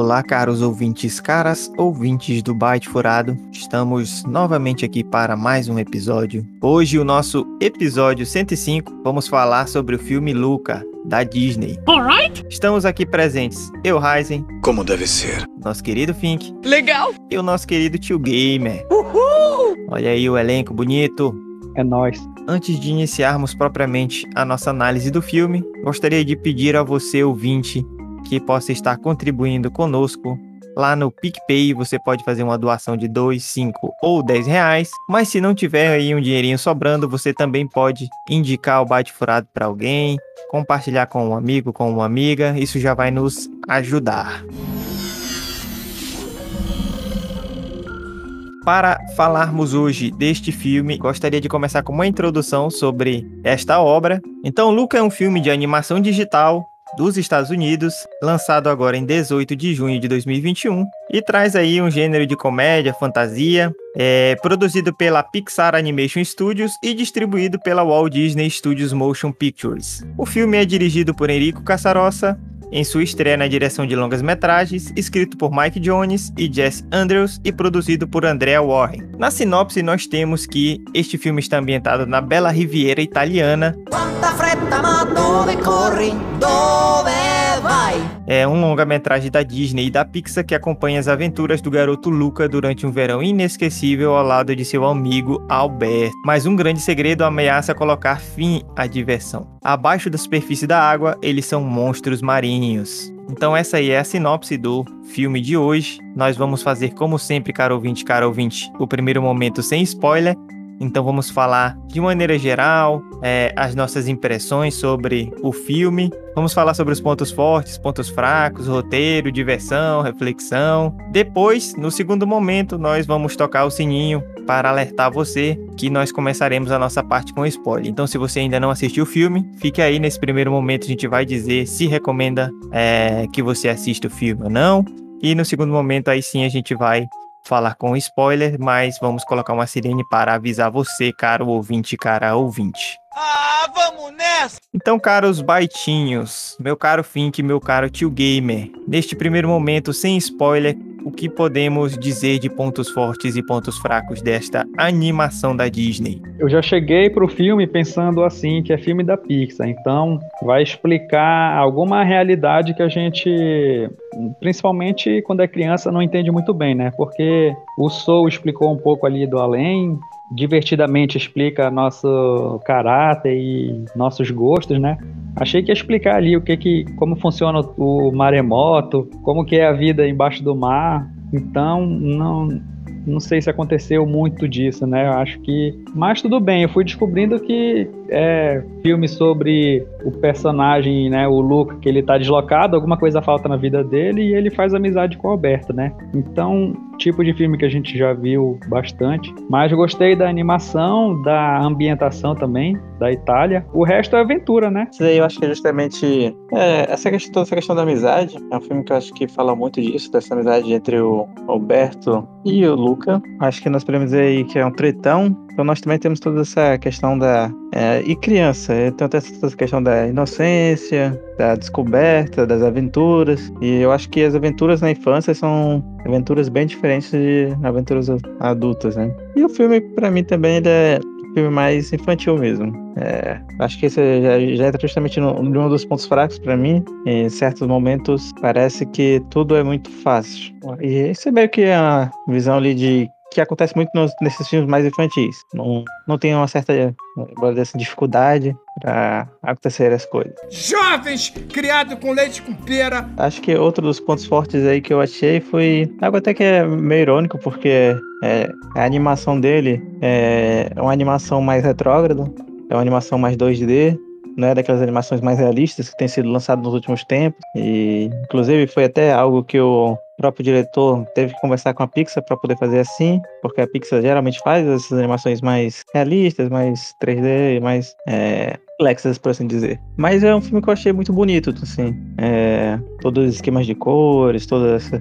Olá, caros ouvintes, caras ouvintes do Byte Furado. Estamos novamente aqui para mais um episódio. Hoje, o nosso episódio 105, vamos falar sobre o filme Luca, da Disney. Alright. Estamos aqui presentes, eu, Ryzen. Como deve ser. Nosso querido Fink. Legal. E o nosso querido Tio Gamer. Uhul. Olha aí o elenco bonito. É nóis. Antes de iniciarmos propriamente a nossa análise do filme, gostaria de pedir a você, ouvinte, que possa estar contribuindo conosco. Lá no PicPay você pode fazer uma doação de 2, 5 ou 10 reais. Mas se não tiver aí um dinheirinho sobrando, você também pode indicar o Bate Furado para alguém, compartilhar com um amigo, com uma amiga. Isso já vai nos ajudar. Para falarmos hoje deste filme, gostaria de começar com uma introdução sobre esta obra. Então, Luca é um filme de animação digital dos Estados Unidos, lançado agora em 18 de junho de 2021, e traz aí um gênero de comédia, fantasia, é, produzido pela Pixar Animation Studios e distribuído pela Walt Disney Studios Motion Pictures. O filme é dirigido por Enrico Casarossa, em sua estreia na direção de longas-metragens, escrito por Mike Jones e Jess Andrews e produzido por Andrea Warren. Na sinopse, nós temos que este filme está ambientado na bela Riviera italiana. É um longa-metragem da Disney e da Pixar que acompanha as aventuras do garoto Luca durante um verão inesquecível ao lado de seu amigo Albert. Mas um grande segredo ameaça colocar fim à diversão. Abaixo da superfície da água, eles são monstros marinhos. Então essa aí é a sinopse do filme de hoje. Nós vamos fazer como sempre, caro ouvinte, caro ouvinte, o primeiro momento sem spoiler então vamos falar de maneira geral é, as nossas impressões sobre o filme. Vamos falar sobre os pontos fortes, pontos fracos, roteiro, diversão, reflexão. Depois, no segundo momento, nós vamos tocar o sininho para alertar você que nós começaremos a nossa parte com spoiler. Então, se você ainda não assistiu o filme, fique aí nesse primeiro momento. A gente vai dizer se recomenda é, que você assista o filme ou não. E no segundo momento, aí sim a gente vai falar com spoiler, mas vamos colocar uma sirene para avisar você, caro ouvinte, cara ouvinte. Ah, vamos nessa! Então, caros baitinhos, meu caro Fink, meu caro tio Gamer, neste primeiro momento, sem spoiler, o que podemos dizer de pontos fortes e pontos fracos desta animação da Disney? Eu já cheguei pro filme pensando assim, que é filme da Pixar, então vai explicar alguma realidade que a gente, principalmente quando é criança, não entende muito bem, né? Porque o Soul explicou um pouco ali do além, divertidamente explica nosso caráter e nossos gostos, né? Achei que ia explicar ali o que que como funciona o maremoto, como que é a vida embaixo do mar. Então, não não sei se aconteceu muito disso, né? Eu acho que. Mas tudo bem, eu fui descobrindo que é filme sobre o personagem, né? O Luke, que ele tá deslocado, alguma coisa falta na vida dele e ele faz amizade com o Alberto, né? Então, tipo de filme que a gente já viu bastante. Mas gostei da animação, da ambientação também, da Itália. O resto é aventura, né? Isso aí eu acho que é justamente é, essa questão, essa questão da amizade. É um filme que eu acho que fala muito disso, dessa amizade entre o Alberto e o Luca. Acho que nós podemos dizer aí que é um tretão. Então nós também temos toda essa questão da. É, e criança, então tem essa questão da inocência, da descoberta, das aventuras. E eu acho que as aventuras na infância são aventuras bem diferentes de aventuras adultas, né? E o filme, para mim, também ele é um filme mais infantil mesmo. É, acho que esse já, já entra justamente no, um dos pontos fracos para mim. Em certos momentos parece que tudo é muito fácil. E isso é meio que a visão ali de que acontece muito nos, nesses filmes mais infantis. Não, não tem uma certa dessa dificuldade para acontecer as coisas. Jovens criado com leite com pera. Acho que outro dos pontos fortes aí que eu achei foi algo até que é meio irônico, porque é, a animação dele é uma animação mais retrógrada, é uma animação mais 2D, não é daquelas animações mais realistas que tem sido lançado nos últimos tempos. E, inclusive, foi até algo que o próprio diretor teve que conversar com a Pixar para poder fazer assim, porque a Pixar geralmente faz essas animações mais realistas, mais 3D, mais é, complexas, por assim dizer. Mas é um filme que eu achei muito bonito, assim. É, todos os esquemas de cores, todos os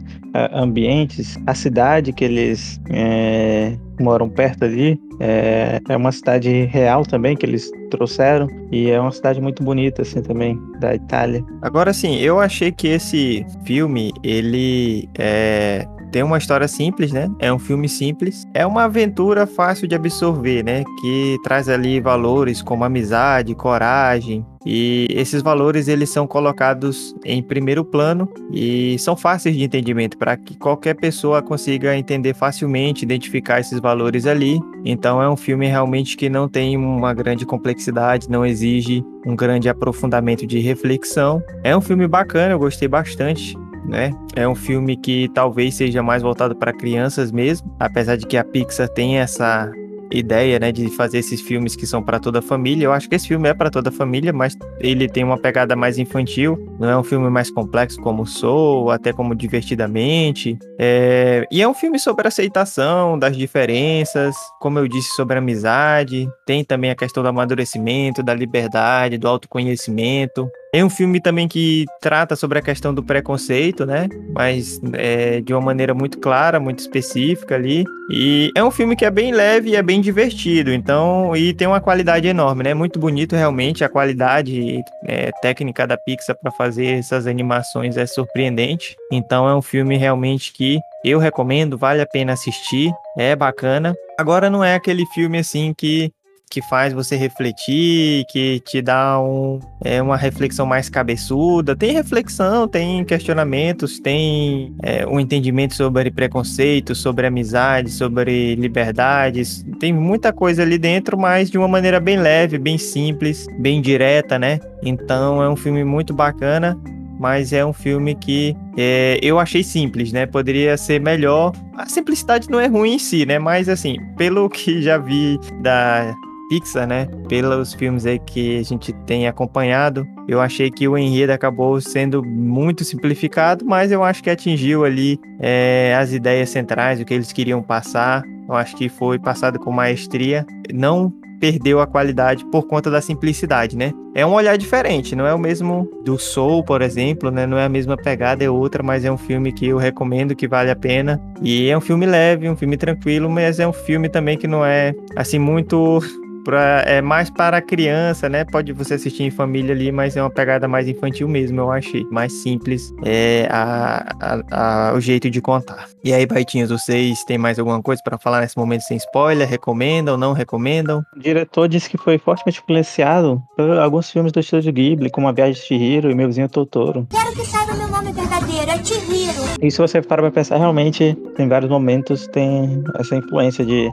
ambientes, a cidade que eles é, moram perto ali. É, é uma cidade real também que eles trouxeram e é uma cidade muito bonita assim também da Itália. Agora sim, eu achei que esse filme ele é tem uma história simples, né? É um filme simples. É uma aventura fácil de absorver, né? Que traz ali valores como amizade, coragem, e esses valores eles são colocados em primeiro plano e são fáceis de entendimento para que qualquer pessoa consiga entender facilmente, identificar esses valores ali. Então é um filme realmente que não tem uma grande complexidade, não exige um grande aprofundamento de reflexão. É um filme bacana, eu gostei bastante né? É um filme que talvez seja mais voltado para crianças mesmo, apesar de que a Pixar tem essa ideia, né, de fazer esses filmes que são para toda a família. Eu acho que esse filme é para toda a família, mas ele tem uma pegada mais infantil. Não é um filme mais complexo como Soul, até como Divertidamente. É... E é um filme sobre aceitação das diferenças, como eu disse, sobre amizade. Tem também a questão do amadurecimento, da liberdade, do autoconhecimento. É um filme também que trata sobre a questão do preconceito, né? Mas é, de uma maneira muito clara, muito específica ali. E é um filme que é bem leve e é bem divertido. Então, e tem uma qualidade enorme, né? Muito bonito realmente. A qualidade é, técnica da Pixar para fazer essas animações é surpreendente. Então, é um filme realmente que eu recomendo, vale a pena assistir, é bacana. Agora não é aquele filme assim que que faz você refletir, que te dá um, é, uma reflexão mais cabeçuda. Tem reflexão, tem questionamentos, tem é, um entendimento sobre preconceito, sobre amizade, sobre liberdades. Tem muita coisa ali dentro, mas de uma maneira bem leve, bem simples, bem direta, né? Então é um filme muito bacana mas é um filme que é, eu achei simples, né? Poderia ser melhor. A simplicidade não é ruim em si, né? Mas assim, pelo que já vi da Pixar, né? Pelos filmes aí que a gente tem acompanhado, eu achei que o enredo acabou sendo muito simplificado, mas eu acho que atingiu ali é, as ideias centrais, o que eles queriam passar. Eu acho que foi passado com maestria. Não perdeu a qualidade por conta da simplicidade, né? É um olhar diferente, não é o mesmo do Soul, por exemplo, né? Não é a mesma pegada, é outra, mas é um filme que eu recomendo, que vale a pena. E é um filme leve, um filme tranquilo, mas é um filme também que não é assim muito pra, é mais para criança, né? Pode você assistir em família ali, mas é uma pegada mais infantil mesmo, eu achei. Mais simples é a, a, a o jeito de contar. E aí, Baitinhos, vocês têm mais alguma coisa para falar nesse momento sem spoiler? Recomendam, não recomendam? O diretor disse que foi fortemente influenciado por alguns filmes do estúdio Ghibli, como A Viagem de Chihiro e Meu Vizinho Totoro. Quero que saiba meu nome verdadeiro, é Chihiro. E se você parar pra pensar, realmente, em vários momentos tem essa influência de...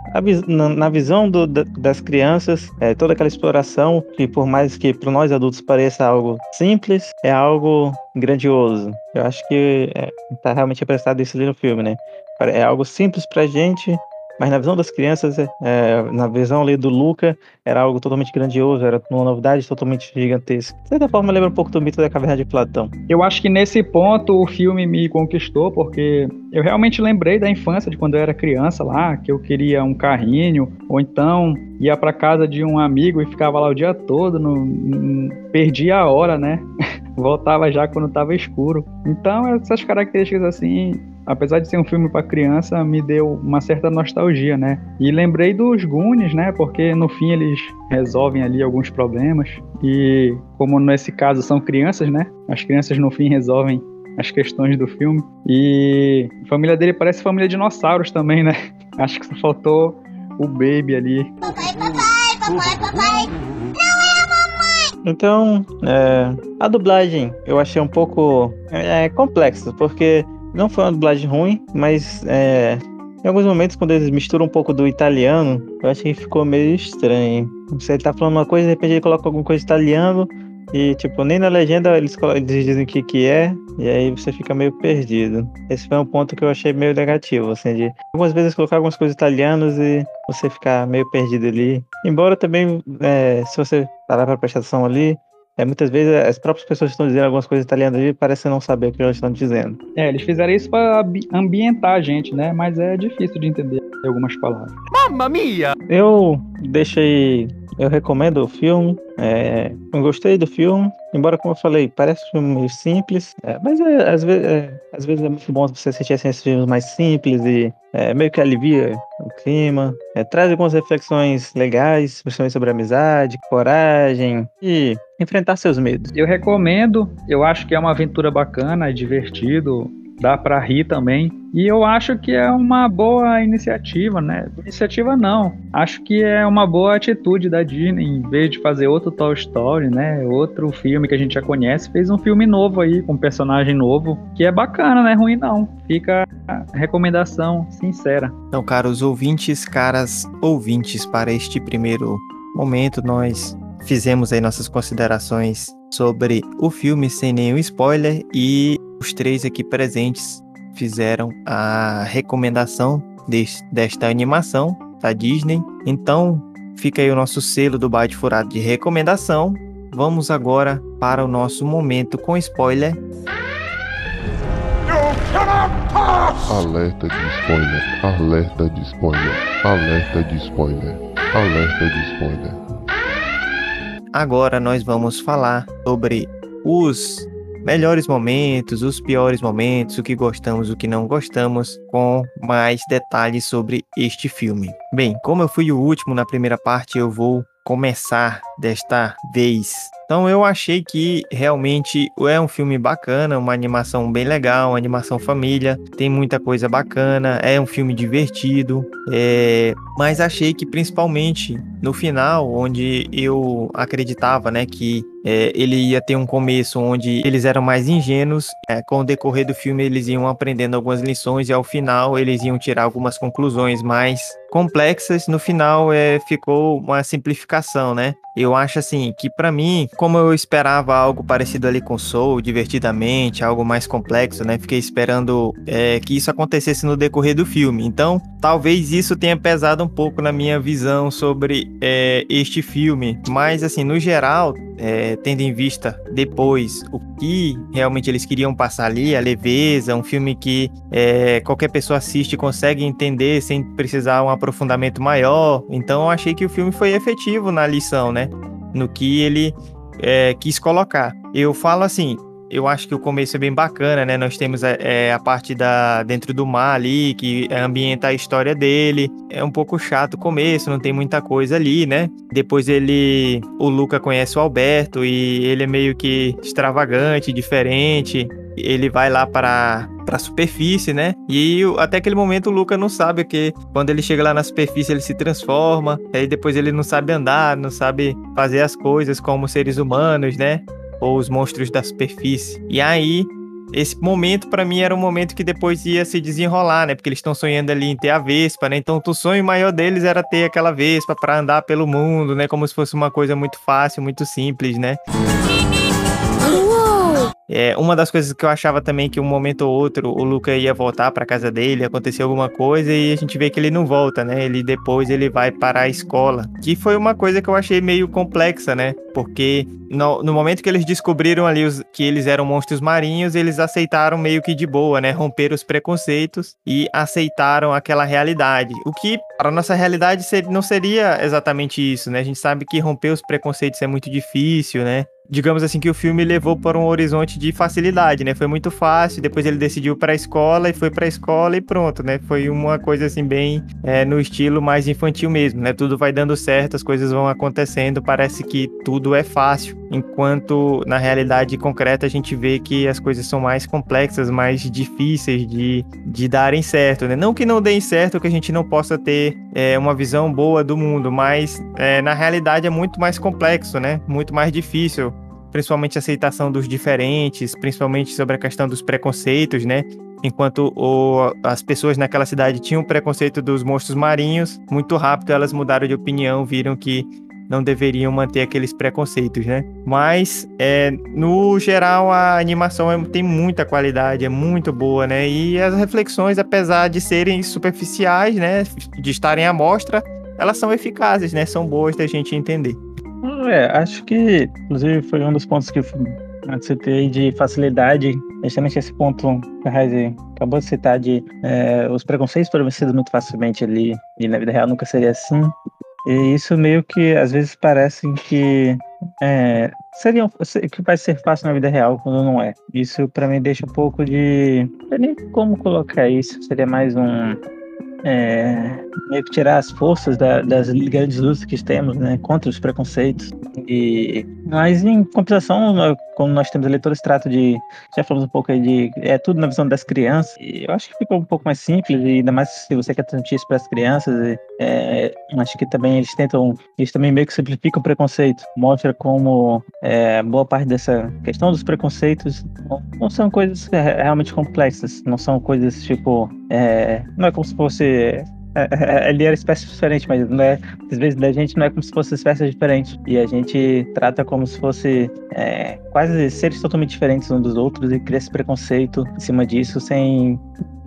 Na, na visão do, das crianças, crianças, é, toda aquela exploração que por mais que para nós adultos pareça algo simples, é algo grandioso. Eu acho que é, tá realmente apresentado isso ali no filme, né? É algo simples pra gente, mas na visão das crianças, é, na visão ali do Luca, era algo totalmente grandioso, era uma novidade totalmente gigantesca. De certa forma, lembra um pouco do mito da caverna de Platão. Eu acho que nesse ponto o filme me conquistou, porque eu realmente lembrei da infância, de quando eu era criança lá, que eu queria um carrinho, ou então ia para casa de um amigo e ficava lá o dia todo, não, não perdia a hora, né? Voltava já quando estava escuro. Então, essas características assim apesar de ser um filme para criança, me deu uma certa nostalgia, né? E lembrei dos Goonies, né? Porque no fim eles resolvem ali alguns problemas e como nesse caso são crianças, né? As crianças no fim resolvem as questões do filme. E a família dele parece família dinossauros também, né? Acho que só faltou o Baby ali. Papai, papai, papai, papai. Não é. Então, é, a dublagem eu achei um pouco é, complexo, porque não foi uma dublagem ruim, mas é, em alguns momentos, quando eles misturam um pouco do italiano, eu achei que ficou meio estranho. Você tá falando uma coisa, de repente ele coloca alguma coisa italiano, e tipo, nem na legenda eles, eles dizem o que, que é, e aí você fica meio perdido. Esse foi um ponto que eu achei meio negativo, assim, de algumas vezes colocar algumas coisas italianas e você ficar meio perdido ali. Embora também, é, se você parar pra prestar atenção ali, é, muitas vezes as próprias pessoas estão dizendo algumas coisas italianas e parecem não saber o que elas estão dizendo. É, eles fizeram isso para ambientar a gente, né? Mas é difícil de entender algumas palavras. Mamma mia! Eu deixei eu recomendo o filme. É, eu gostei do filme. Embora, como eu falei, parece um filme meio simples. é, mas é, às, vezes, é, às vezes é muito bom você assistir assim, esses filmes mais simples e é, meio que alivia o clima. É, traz algumas reflexões legais, principalmente sobre amizade, coragem e enfrentar seus medos. Eu recomendo, eu acho que é uma aventura bacana, é divertido, dá pra rir também. E eu acho que é uma boa iniciativa, né? Iniciativa não. Acho que é uma boa atitude da Disney, em vez de fazer outro Toy Story, né? Outro filme que a gente já conhece, fez um filme novo aí, com um personagem novo, que é bacana, não é ruim não. Fica a recomendação sincera. Então, caros ouvintes, caras ouvintes, para este primeiro momento, nós fizemos aí nossas considerações sobre o filme sem nenhum spoiler e os três aqui presentes fizeram a recomendação des- desta animação da Disney. Então, fica aí o nosso selo do Bate Furado de recomendação. Vamos agora para o nosso momento com spoiler. Alerta de spoiler, alerta de spoiler, alerta de spoiler, alerta de spoiler. Agora nós vamos falar sobre os melhores momentos, os piores momentos, o que gostamos, o que não gostamos, com mais detalhes sobre este filme. Bem, como eu fui o último na primeira parte, eu vou começar desta vez. Então eu achei que realmente é um filme bacana, uma animação bem legal, uma animação família, tem muita coisa bacana, é um filme divertido, é... mas achei que principalmente no final, onde eu acreditava, né, que é, ele ia ter um começo onde eles eram mais ingênuos, é, com o decorrer do filme eles iam aprendendo algumas lições e ao final eles iam tirar algumas conclusões mais complexas. No final é, ficou uma simplificação, né? Eu acho assim que para mim, como eu esperava algo parecido ali com Soul, divertidamente, algo mais complexo, né? Fiquei esperando é, que isso acontecesse no decorrer do filme. Então, talvez isso tenha pesado um pouco na minha visão sobre é, este filme. Mas assim, no geral, é, tendo em vista depois o que realmente eles queriam passar ali, a leveza, um filme que é, qualquer pessoa assiste e consegue entender sem precisar um aprofundamento maior. Então eu achei que o filme foi efetivo na lição, né? No que ele é, quis colocar. Eu falo assim. Eu acho que o começo é bem bacana, né? Nós temos é, a parte da dentro do mar ali, que ambienta a história dele. É um pouco chato o começo, não tem muita coisa ali, né? Depois ele. O Luca conhece o Alberto e ele é meio que extravagante, diferente. Ele vai lá para para superfície, né? E até aquele momento o Luca não sabe que quando ele chega lá na superfície ele se transforma, aí depois ele não sabe andar, não sabe fazer as coisas como seres humanos, né? Ou os monstros da superfície. E aí esse momento para mim era um momento que depois ia se desenrolar, né? Porque eles estão sonhando ali em ter a Vespa, né? Então o sonho maior deles era ter aquela Vespa para andar pelo mundo, né? Como se fosse uma coisa muito fácil, muito simples, né? É, uma das coisas que eu achava também que um momento ou outro o Luca ia voltar para casa dele, aconteceu alguma coisa e a gente vê que ele não volta, né? Ele depois ele vai para a escola, que foi uma coisa que eu achei meio complexa, né? Porque no, no momento que eles descobriram ali os, que eles eram monstros marinhos, eles aceitaram meio que de boa, né? Romperam os preconceitos e aceitaram aquela realidade. O que para nossa realidade não seria exatamente isso, né? A gente sabe que romper os preconceitos é muito difícil, né? Digamos assim que o filme levou para um horizonte de facilidade, né? Foi muito fácil, depois ele decidiu para a escola e foi para a escola e pronto, né? Foi uma coisa assim bem é, no estilo mais infantil mesmo, né? Tudo vai dando certo, as coisas vão acontecendo, parece que tudo é fácil, enquanto na realidade concreta a gente vê que as coisas são mais complexas, mais difíceis de, de darem certo, né? Não que não deem certo, que a gente não possa ter é, uma visão boa do mundo, mas é, na realidade é muito mais complexo, né? Muito mais difícil principalmente a aceitação dos diferentes, principalmente sobre a questão dos preconceitos, né? Enquanto o, as pessoas naquela cidade tinham preconceito dos monstros marinhos, muito rápido elas mudaram de opinião, viram que não deveriam manter aqueles preconceitos, né? Mas, é, no geral, a animação é, tem muita qualidade, é muito boa, né? E as reflexões, apesar de serem superficiais, né? De estarem à mostra, elas são eficazes, né? São boas da gente entender. É, acho que, inclusive, foi um dos pontos que eu citei de facilidade, justamente esse ponto que a Raiz acabou de citar de é, os preconceitos foram vencidos muito facilmente ali, e na vida real nunca seria assim. E isso meio que às vezes parece que é, seria que vai ser fácil na vida real quando não é. Isso pra mim deixa um pouco de. Não sei nem como colocar isso. Seria mais um. é, meio que tirar as forças da- das grandes lutas que temos, né, contra os preconceitos. E, mas em compensação, como nós temos ali todo esse trato de, já falamos um pouco aí de, é tudo na visão das crianças. E eu acho que ficou um pouco mais simples, e ainda mais se você quer transmitir isso para as crianças. e, é, acho que também eles tentam, eles também meio que simplificam o preconceito, mostra como é, boa parte dessa questão dos preconceitos não, não são coisas é, realmente complexas, não são coisas tipo, é, não é como se fosse ele era espécie diferente, mas não é, às vezes da gente não é como se fosse espécie diferente. E a gente trata como se fosse é, quase seres totalmente diferentes uns dos outros e cria esse preconceito em cima disso sem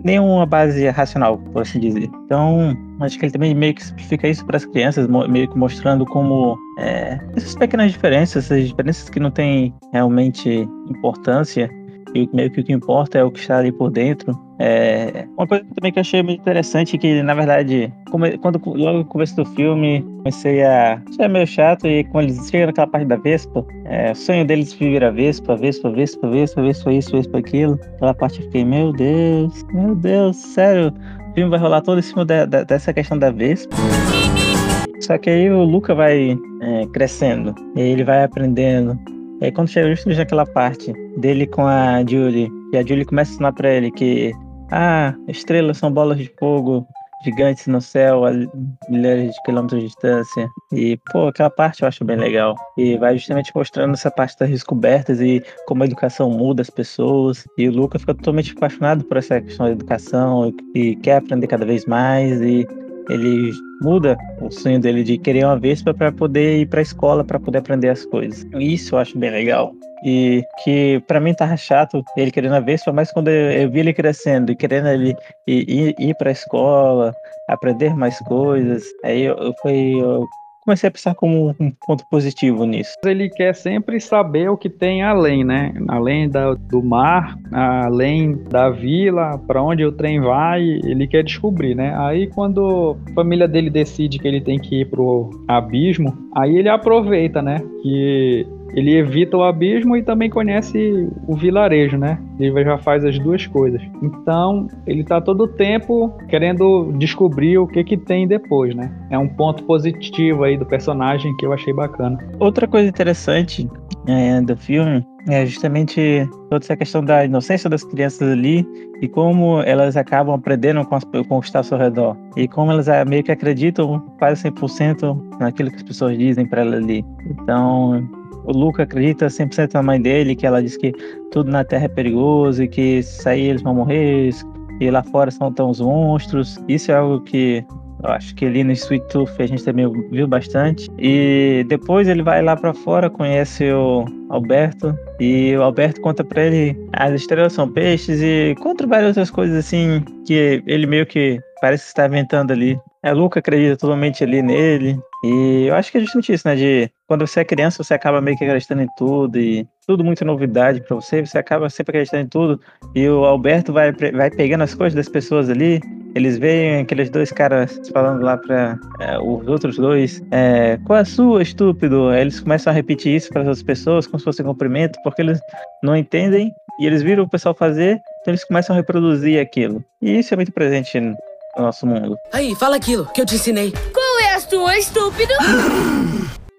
nenhuma base racional, por assim dizer. Então, acho que ele também meio que simplifica isso para as crianças, meio que mostrando como é, essas pequenas diferenças, essas diferenças que não têm realmente importância, e meio que o que importa é o que está ali por dentro. É, uma coisa também que eu achei muito interessante que, na verdade, quando logo no começo do filme, comecei a. É meio chato, e quando eles chegam naquela parte da Vespa, é, o sonho deles viver a Vespa, Vespa, Vespa, Vespa, Vespa, isso, Vespa, aquilo. Aquela parte eu fiquei, meu Deus, meu Deus, sério, o filme vai rolar todo em cima dessa questão da Vespa. Só que aí o Luca vai é, crescendo, ele vai aprendendo. E aí quando chega justo naquela parte dele com a Julie, e a Julie começa a ensinar pra ele que ah, estrelas são bolas de fogo gigantes no céu a milhares de quilômetros de distância. E, pô, aquela parte eu acho bem legal. E vai justamente mostrando essa parte das descobertas e como a educação muda as pessoas. E o Luca fica totalmente apaixonado por essa questão da educação e quer aprender cada vez mais. E ele muda o sonho dele de querer uma Vespa para poder ir para a escola para poder aprender as coisas. Isso eu acho bem legal. E que para mim tava chato ele querendo a Vespa, mas quando eu, eu vi ele crescendo e querendo ele ir, ir, ir para a escola, aprender mais coisas, aí eu, eu, foi, eu comecei a pensar como um ponto positivo nisso. Ele quer sempre saber o que tem além, né? Além da, do mar, além da vila, para onde o trem vai, ele quer descobrir, né? Aí quando a família dele decide que ele tem que ir pro abismo, aí ele aproveita, né? Que ele evita o abismo e também conhece o vilarejo, né? Ele já faz as duas coisas. Então, ele tá todo o tempo querendo descobrir o que que tem depois, né? É um ponto positivo aí do personagem que eu achei bacana. Outra coisa interessante é, do filme é justamente toda essa questão da inocência das crianças ali e como elas acabam aprendendo com, as, com o que está ao seu redor. E como elas ah, meio que acreditam quase 100% naquilo que as pessoas dizem para ela ali. Então, o Luca acredita 100% na mãe dele, que ela diz que tudo na Terra é perigoso e que se sair eles vão morrer, e lá fora são tão os monstros. Isso é algo que eu acho que ali no Sweet Tooth a gente também viu bastante. E depois ele vai lá para fora, conhece o Alberto, e o Alberto conta para ele as estrelas são peixes e conta várias outras coisas assim que ele meio que parece estar inventando ali. A Luca acredita totalmente ali nele. E eu acho que é justamente isso, né? De quando você é criança, você acaba meio que acreditando em tudo e tudo muito novidade para você, você acaba sempre acreditando em tudo. E o Alberto vai, vai pegando as coisas das pessoas ali. Eles veem aqueles dois caras falando lá para é, os outros dois: é, Qual é a sua, estúpido? Aí eles começam a repetir isso para as outras pessoas, como se fosse um cumprimento, porque eles não entendem e eles viram o pessoal fazer, então eles começam a reproduzir aquilo. E isso é muito presente no nosso mundo. Aí, fala aquilo que eu te ensinei. Qual é estúpido?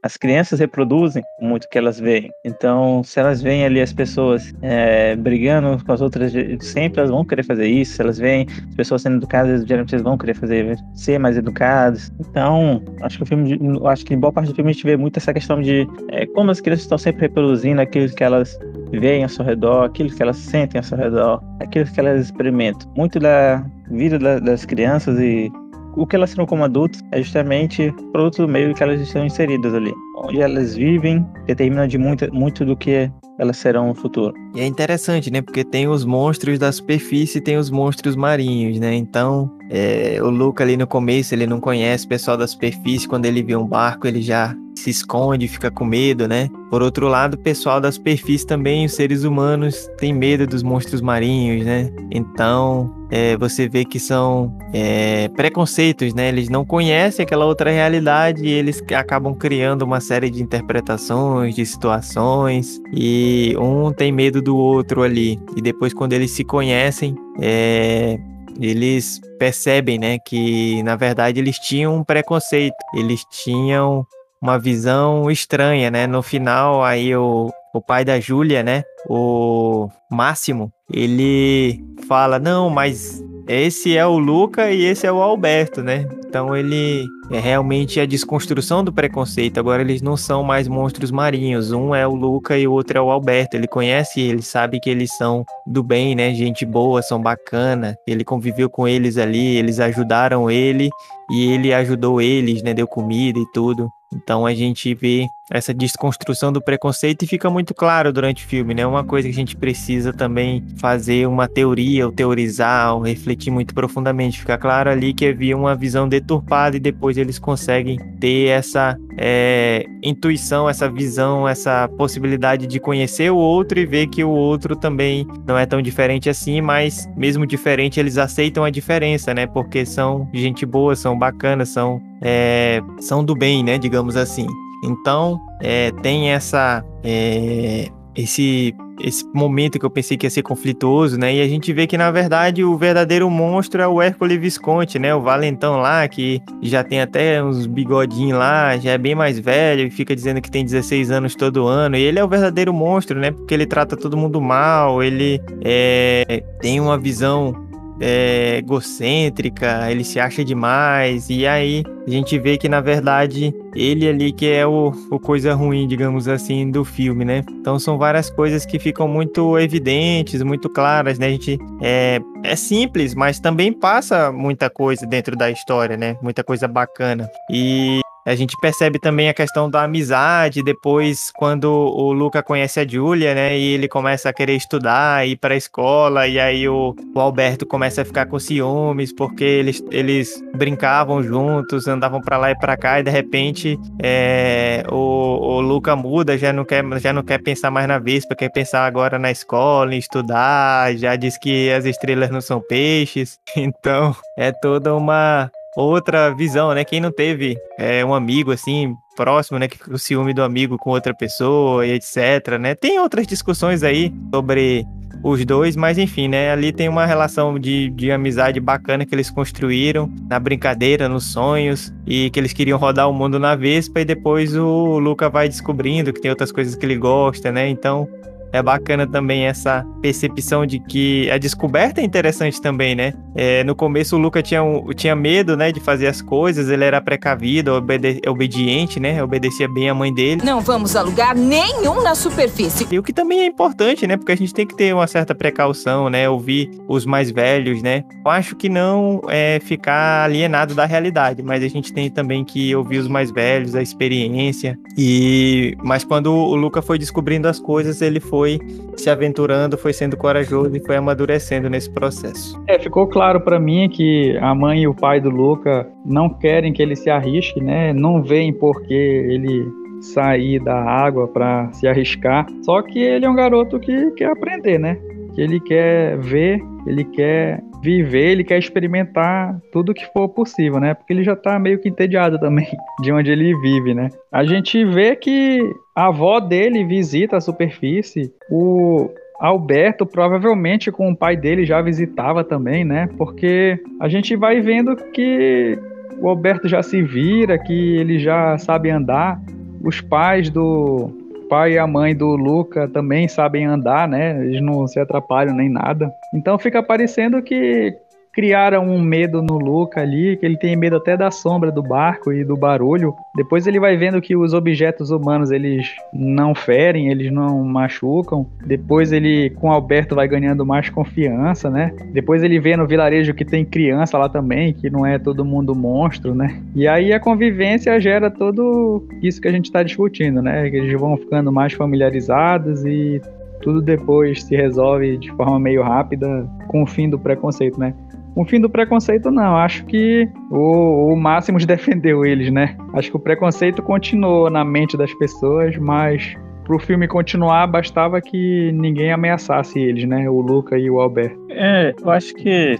As crianças reproduzem muito o que elas veem. Então, se elas veem ali as pessoas é, brigando com as outras, sempre elas vão querer fazer isso. Se elas veem as pessoas sendo educadas, geralmente eles vão querer fazer, ser mais educados. Então, acho que o filme, acho que em boa parte do filme a gente vê muito essa questão de é, como as crianças estão sempre reproduzindo aquilo que elas veem ao seu redor, aquilo que elas sentem ao seu redor, aquilo que elas experimentam. Muito da vida da, das crianças e o que elas serão como adultos é justamente produto do meio que elas estão inseridas ali. Onde elas vivem determina de muito, muito do que elas serão no futuro. E é interessante, né? Porque tem os monstros da superfície e tem os monstros marinhos, né? Então, É, o Luca ali no começo, ele não conhece o pessoal da superfície, quando ele vê um barco, ele já se esconde, fica com medo, né? Por outro lado, o pessoal da superfície também, os seres humanos, tem medo dos monstros marinhos, né? Então, é, você vê que são é, preconceitos, né? Eles não conhecem aquela outra realidade e eles acabam criando uma série de interpretações, de situações, e um tem medo do outro ali. E depois, quando eles se conhecem, é, eles percebem, né, que na verdade eles tinham um preconceito, eles tinham uma visão estranha, né? No final, aí o, o pai da Júlia, né? O Máximo, ele fala: Não, mas esse é o Luca e esse é o Alberto, né? Então ele é realmente a desconstrução do preconceito. Agora eles não são mais monstros marinhos. Um é o Luca e o outro é o Alberto. Ele conhece eles, sabe que eles são do bem, né? Gente boa, são bacana. Ele conviveu com eles ali, eles ajudaram ele e ele ajudou eles, né? Deu comida e tudo. Então a gente vê essa desconstrução do preconceito e fica muito claro durante o filme, né? Uma coisa que a gente precisa também fazer uma teoria, ou teorizar, ou refletir muito profundamente. Fica claro ali que havia uma visão deturpada e depois eles conseguem ter essa é, intuição, essa visão, essa possibilidade de conhecer o outro e ver que o outro também não é tão diferente assim, mas mesmo diferente eles aceitam a diferença, né? Porque são gente boa, são bacanas, são, é, são do bem, né? Digamos assim. Então, é, tem essa é, esse esse momento que eu pensei que ia ser conflituoso, né? E a gente vê que na verdade o verdadeiro monstro é o Hércules Visconti, né? O valentão lá que já tem até uns bigodinhos lá, já é bem mais velho e fica dizendo que tem 16 anos todo ano. E ele é o verdadeiro monstro, né? Porque ele trata todo mundo mal, ele é, tem uma visão é, egocêntrica, ele se acha demais, e aí a gente vê que na verdade ele ali que é o, o coisa ruim, digamos assim, do filme, né? Então são várias coisas que ficam muito evidentes, muito claras, né? A gente é, é simples, mas também passa muita coisa dentro da história, né? Muita coisa bacana. E a gente percebe também a questão da amizade, depois quando o Luca conhece a Julia, né, e ele começa a querer estudar, ir para a escola, e aí o, o, Alberto começa a ficar com ciúmes, porque eles, eles brincavam juntos, andavam para lá e para cá, e de repente é, o, o Luca muda, já não, quer, já não quer pensar mais na Vespa, quer pensar agora na escola, em estudar, já diz que as estrelas não são peixes, então é toda uma outra visão, né? Quem não teve é, um amigo assim próximo, né, que fica com ciúme do amigo com outra pessoa e etc, né? Tem outras discussões aí sobre os dois, mas enfim, né? Ali tem uma relação de, de amizade bacana que eles construíram na brincadeira, nos sonhos, e que eles queriam rodar o mundo na Vespa, e depois o Luca vai descobrindo que tem outras coisas que ele gosta, né? Então é bacana também essa percepção de que a descoberta é interessante também, né? É, no começo o Luca tinha, tinha medo, né, de fazer as coisas, ele era precavido, obede obediente, né? Obedecia bem a mãe dele. Não vamos a lugar nenhum na superfície. E o que também é importante, né? Porque a gente tem que ter uma certa precaução, né? Ouvir os mais velhos, né? Eu acho que não é ficar alienado da realidade, mas a gente tem também que ouvir os mais velhos, a experiência. E mas quando o Luca foi descobrindo as coisas, ele foi foi se aventurando, foi sendo corajoso e foi amadurecendo nesse processo. É, ficou claro para mim que a mãe e o pai do Luca não querem que ele se arrisque, né? Não veem porque ele sair da água para se arriscar. Só que ele é um garoto que quer aprender, né? Que ele quer ver, ele quer viver, ele quer experimentar tudo que for possível, né? Porque ele já tá meio que entediado também de onde ele vive, né? A gente vê que a avó dele visita a superfície, o Alberto provavelmente com o pai dele já visitava também, né? Porque a gente vai vendo que o Alberto já se vira, que ele já sabe andar. Os pais do pai e a mãe do Luca também sabem andar, né? Eles não se atrapalham nem nada. Então fica parecendo que criaram um medo no Luca ali, que ele tem medo até da sombra do barco e do barulho. Depois ele vai vendo que os objetos humanos eles não ferem, eles não machucam. Depois ele com Alberto vai ganhando mais confiança, né? Depois ele vê no vilarejo que tem criança lá também, que não é todo mundo monstro, né? E aí a convivência gera todo isso que a gente está discutindo, né? Que eles vão ficando mais familiarizados e tudo depois se resolve de forma meio rápida com o fim do preconceito, né? Um fim do preconceito, não. Acho que o, o Máximos defendeu eles, né? Acho que o preconceito continuou na mente das pessoas, mas pro filme continuar, bastava que ninguém ameaçasse eles, né? O Luca e o Alberto. É, eu acho que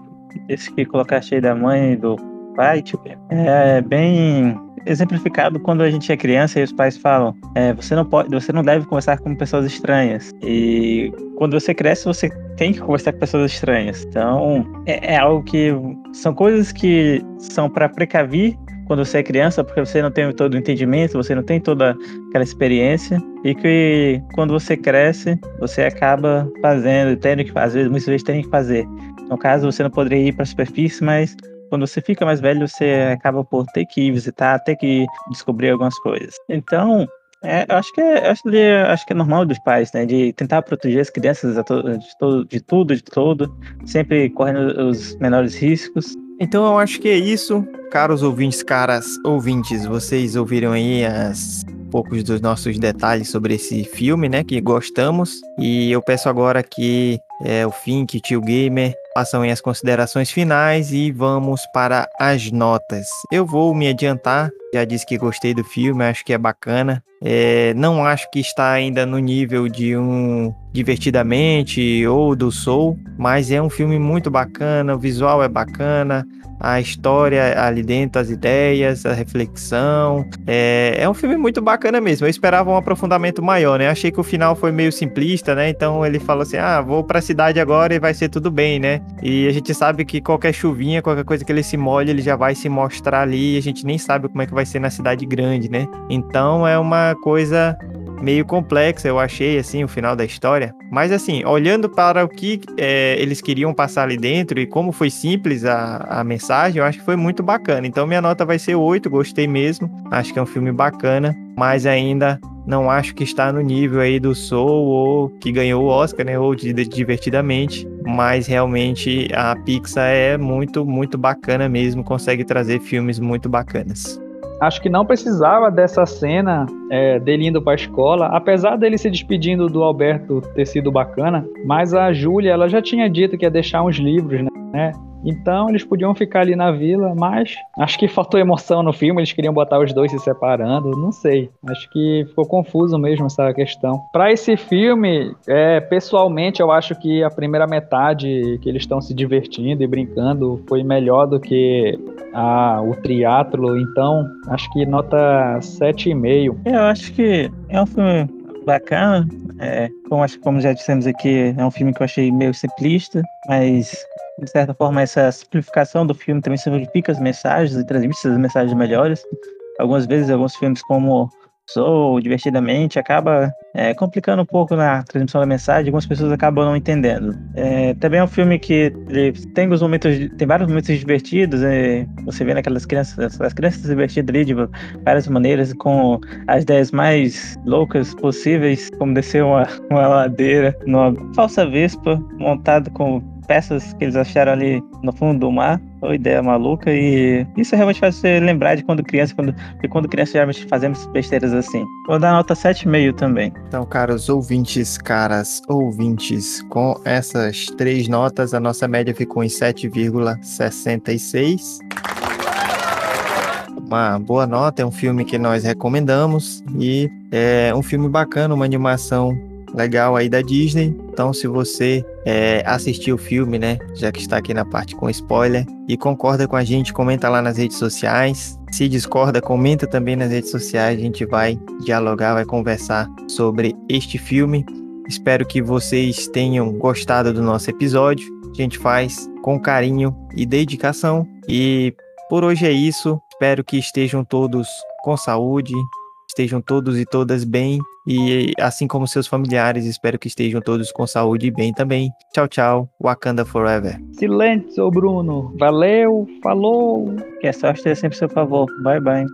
esse que colocaste aí da mãe e do pai, tipo, é bem exemplificado quando a gente é criança e os pais falam é, você não pode você não deve conversar com pessoas estranhas. E quando você cresce você tem que conversar com pessoas estranhas. Então é, é algo que são coisas que são para precaver quando você é criança porque você não tem todo o entendimento você não tem toda aquela experiência e que quando você cresce você acaba fazendo tendo que fazer muitas vezes tem que fazer. No caso você não poderia ir para a superfície mas quando você fica mais velho, você acaba por ter que visitar, ter que descobrir algumas coisas. Então, é, eu acho que é, acho, que, acho que é normal dos pais, né? De tentar proteger as crianças de, de tudo, de todo, sempre correndo os menores riscos. Então eu acho que é isso, caros ouvintes, caras ouvintes. Vocês ouviram aí as poucos dos nossos detalhes sobre esse filme, né? Que gostamos. E eu peço agora que é, o Fink, o Tio Gamer, façam as considerações finais e vamos para as notas. Eu vou me adiantar, já disse que gostei do filme, acho que é bacana. É, não acho que está ainda no nível de um Divertidamente ou do Soul, mas é um filme muito bacana, o visual é bacana, a história ali dentro, as ideias, a reflexão. É, é um filme muito bacana mesmo. Eu esperava um aprofundamento maior, né? Achei que o final foi meio simplista, né? Então ele falou assim: ah, vou pra cidade agora e vai ser tudo bem, né? E a gente sabe que qualquer chuvinha, qualquer coisa que ele se molhe, ele já vai se mostrar ali e a gente nem sabe como é que vai ser na cidade grande, né? Então é uma coisa meio complexa, eu achei, assim, o final da história. Mas, assim, olhando para o que é, eles queriam passar ali dentro e como foi simples a, a mensagem, eu acho que foi muito bacana. Então, minha nota vai ser 8, gostei mesmo. Acho que é um filme bacana, mas ainda não acho que está no nível aí do Soul ou que ganhou o Oscar, né? Ou de, de Divertidamente. Mas realmente a Pixar é muito, muito bacana mesmo, consegue trazer filmes muito bacanas acho que não precisava dessa cena é, dele indo para a escola, apesar dele se despedindo do Alberto ter sido bacana, mas a Júlia ela já tinha dito que ia deixar uns livros, né? Então eles podiam ficar ali na vila, mas acho que faltou emoção no filme, eles queriam botar os dois se separando, não sei. Acho que ficou confuso mesmo essa questão. Para esse filme, é, pessoalmente eu acho que a primeira metade que eles estão se divertindo e brincando foi melhor do que a, o triatlo, então acho que nota 7,5. Eu acho que é um filme bacana. É, como, como já dissemos aqui, é um filme que eu achei meio simplista, mas de certa forma, essa simplificação do filme também simplifica as mensagens e transmite as mensagens melhores. Algumas vezes, alguns filmes como Soul, Divertidamente, acaba é, complicando um pouco na transmissão da mensagem, algumas pessoas acabam não entendendo. É, também é um filme que tem os momentos, tem vários momentos divertidos, é, você vê naquelas crianças, as crianças divertidas ali de várias maneiras, com as ideias mais loucas possíveis, como descer uma, uma ladeira numa falsa vespa montada com peças que eles acharam ali no fundo do mar. Uma ideia maluca. E isso realmente faz você lembrar de quando criança, quando, porque quando criança geralmente fazemos besteiras assim. Vou dar nota 7,5 também. Então, caros ouvintes, caras ouvintes, com essas três notas, a nossa média ficou em 7,66 uma boa nota, é um filme que nós recomendamos e é um filme bacana, uma animação legal aí da Disney. Então, se você é, assistiu o filme, né, já que está aqui na parte com spoiler, e concorda com a gente, comenta lá nas redes sociais. Se discorda, comenta também nas redes sociais. A gente vai dialogar, vai conversar sobre este filme. Espero que vocês tenham gostado do nosso episódio. A gente faz com carinho e dedicação. E por hoje é isso. Espero que estejam todos com saúde, estejam todos e todas bem e assim como seus familiares, espero que estejam todos com saúde e bem também. Tchau, tchau. Wakanda Forever. Silêncio, Bruno. Valeu, falou. Que a sorte é sempre seu favor. Bye, bye.